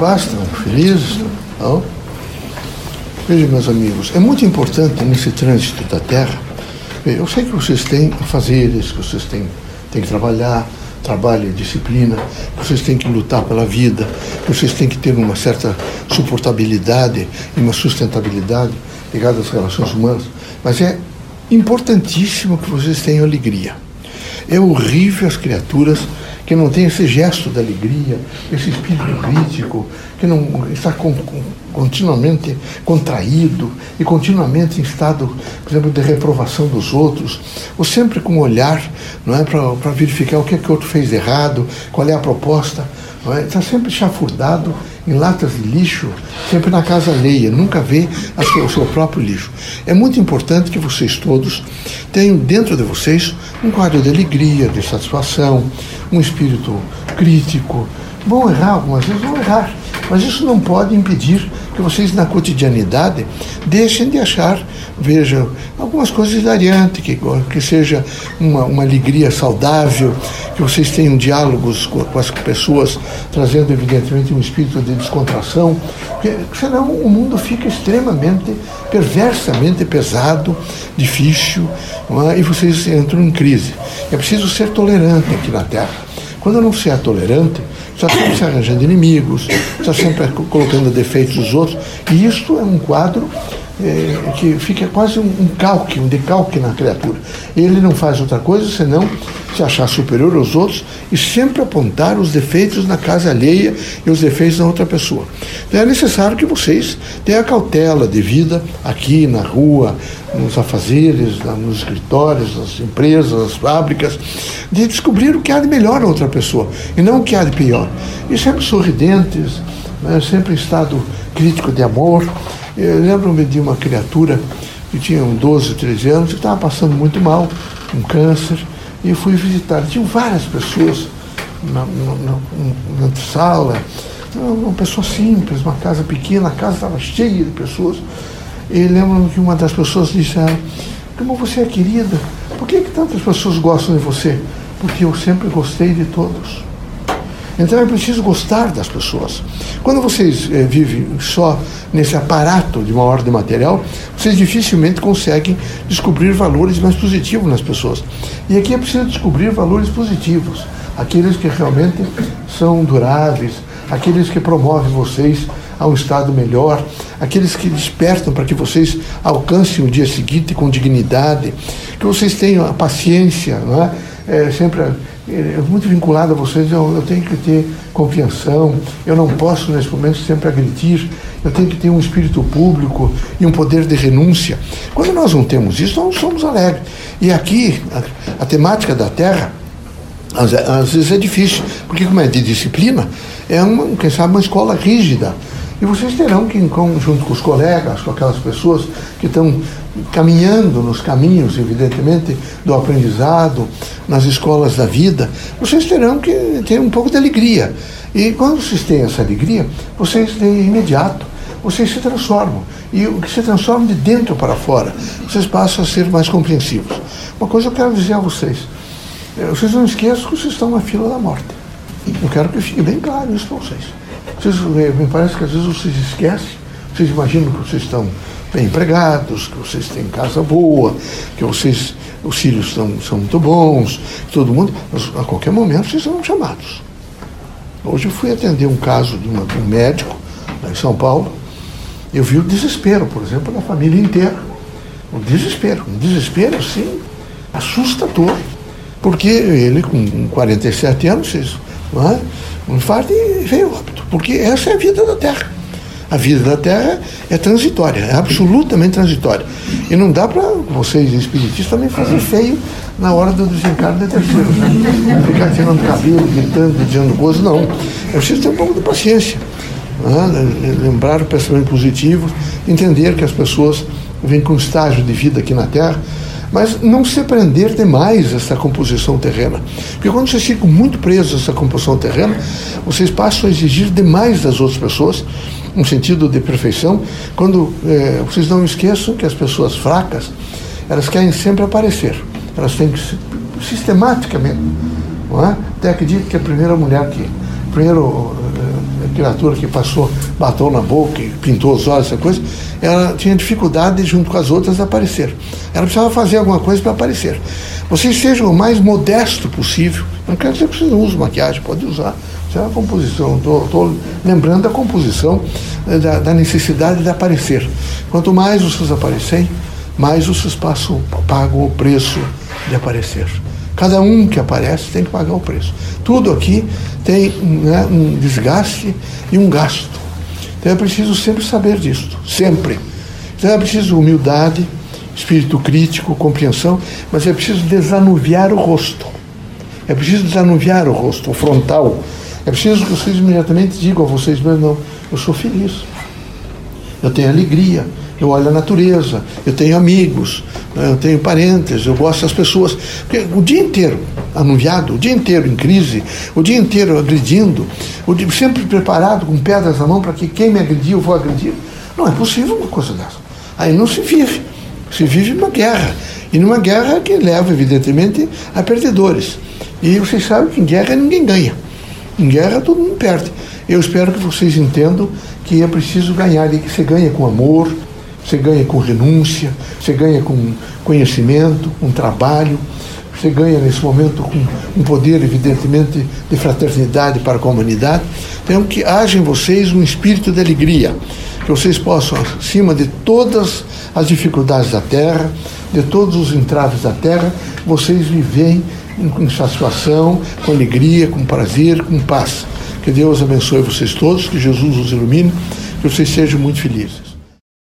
paz, estão felizes. Não? Veja, meus amigos, é muito importante nesse trânsito da Terra. Eu sei que vocês têm fazeres, que vocês têm, têm que trabalhar, trabalho e disciplina, que vocês têm que lutar pela vida, que vocês têm que ter uma certa suportabilidade e uma sustentabilidade ligada às relações humanas. Mas é importantíssimo que vocês tenham alegria. É horrível as criaturas que não têm esse gesto da alegria, esse espírito crítico, que não está com, com, continuamente contraído e continuamente em estado, por exemplo, de reprovação dos outros, ou sempre com um olhar não é, para verificar o que, é que o outro fez errado, qual é a proposta. É? Está sempre chafurdado em latas de lixo, sempre na casa alheia, nunca vê o seu próprio lixo. É muito importante que vocês todos tenham dentro de vocês um quadro de alegria, de satisfação, um espírito crítico. Vão errar algumas vezes, vão errar, mas isso não pode impedir que vocês, na cotidianidade, deixem de achar, vejam, algumas coisas hilariantes, que, que seja uma, uma alegria saudável, que vocês tenham diálogos com, com, as pessoas, trazendo, evidentemente, um espírito de descontração, porque senão o mundo fica extremamente, perversamente pesado, difícil, é? e vocês entram em crise. É preciso ser tolerante aqui na Terra. Quando não se é tolerante, está sempre se arranjando inimigos, está sempre colocando defeitos dos outros. E isto é um quadro é, que fica quase um, um calque, um decalque na criatura. Ele não faz outra coisa senão se achar superior aos outros e sempre apontar os defeitos na casa alheia e os defeitos na outra pessoa. Então é necessário que vocês tenham a cautela devida aqui na rua, nos afazeres, nos escritórios, nas empresas, nas fábricas, de descobrir o que há de melhor na outra pessoa e não o que há de pior. E sempre sorridentes, né, sempre em estado crítico de amor. Eu lembro-me de uma criatura que tinha 12, 13 anos, que estava passando muito mal, um câncer, e fui visitar. Tinham várias pessoas na, na, na, na sala, uma pessoa simples, uma casa pequena, a casa estava cheia de pessoas. E lembro-me que uma das pessoas disse a ela, como você é querida, por que, que tantas pessoas gostam de você? Porque eu sempre gostei de todos. Então é preciso gostar das pessoas. Quando vocês eh, vivem só nesse aparato de uma ordem material, vocês dificilmente conseguem descobrir valores mais positivos nas pessoas. E aqui é preciso descobrir valores positivos, aqueles que realmente são duráveis, aqueles que promovem vocês a um estado melhor, aqueles que despertam para que vocês alcancem o dia seguinte com dignidade, que vocês tenham a paciência, não é? é sempre é muito vinculado a vocês, eu, eu, tenho que ter confiança, eu não posso nesse momento sempre agredir, eu tenho que ter um espírito público e um poder de renúncia. Quando nós não temos isso, nós somos alegres. E aqui, a, a temática da Terra, às, às, vezes é difícil, porque como é de disciplina, é uma, quem sabe, uma escola rígida. E vocês terão que, junto com os colegas, com aquelas pessoas que estão caminhando nos caminhos, evidentemente, do aprendizado, nas escolas da vida, vocês terão que ter um pouco de alegria. E quando vocês têm essa alegria, vocês de imediato, vocês se transformam. E o que se transforma de dentro para fora, vocês passam a ser mais compreensivos. Uma coisa eu quero dizer a vocês. Eh, vocês não esqueçam que vocês estão na fila da morte. Eu quero que fique bem claro isso para vocês. vocês. Me parece que às vezes vocês esquecem, vocês imaginam que vocês estão bem empregados, que vocês têm casa boa, que vocês, os filhos são, são muito bons, todo mundo, mas a qualquer momento vocês serão chamados. Hoje eu fui atender um caso de, uma, de um médico lá em São Paulo, eu vi o desespero, por exemplo, da família inteira. O desespero, um desespero assim, assustador. Porque ele, com 47 anos, não é? um infarto e veio óbito. Porque essa é a vida da Terra. A vida da Terra é transitória, é absolutamente transitória. E não dá para vocês, espiritistas, também fazer feio na hora do desencarne de terceiro. Né? Ficar tirando cabelo, gritando, dizendo coisas, não. É preciso ter um pouco de paciência. Né? Lembrar o pensamento positivo, entender que as pessoas vêm com estágio de vida aqui na Terra mas não se prender demais essa composição terrena. Porque quando vocês ficam muito presos a essa composição terrena, vocês passam a exigir demais das outras pessoas um sentido de perfeição, quando é, vocês não esqueçam que as pessoas fracas, elas querem sempre aparecer. Elas têm que, sistematicamente, não é? Até acredito que a primeira mulher que, a criatura que passou batom na boca pintou os olhos, essa coisa, ela tinha dificuldade, junto com as outras, aparecer. Ela precisava fazer alguma coisa para aparecer. Vocês sejam o mais modesto possível. Não quer dizer que vocês não usem maquiagem, pode usar. Isso é uma composição. Estou lembrando da composição eh, da, da, necessidade de aparecer. Quanto mais vocês aparecem, mais vocês passam, pagam o preço de aparecer. Cada um que aparece tem que pagar o preço. Tudo aqui tem né, um desgaste e um gasto. Então é preciso sempre saber disso, sempre. Então é preciso humildade, espírito crítico, compreensão, mas é preciso desanuviar o rosto. É preciso desanuviar o rosto, o frontal. É preciso que vocês imediatamente digam a vocês mesmos, não, eu sou feliz. Eu tenho alegria, eu olho a natureza, eu tenho amigos, né, eu tenho parentes, eu gosto das pessoas. Porque o dia inteiro anuviado, o dia inteiro em crise, o dia inteiro agredindo, dia, sempre preparado com pedras na mão para que quem me agrediu eu vou agredir. Não é possível uma coisa dessa. Aí não se vive. Se vive numa guerra. E numa guerra que leva, evidentemente, a perdedores. E vocês sabem que em guerra ninguém ganha. Em guerra todo mundo perde. Eu espero que vocês entendam que é preciso ganhar e que você ganha com amor, você ganha com renúncia, você ganha com conhecimento, com trabalho, você ganha nesse momento com um poder, evidentemente, de fraternidade para a comunidade. Então, que haja em vocês um espírito de alegria, que vocês possam, acima de todas as dificuldades da terra, de todos os entraves da terra, vocês vivem com satisfação, com alegria, com prazer, com paz. Que Deus abençoe vocês todos, que Jesus os ilumine, que vocês sejam muito felizes.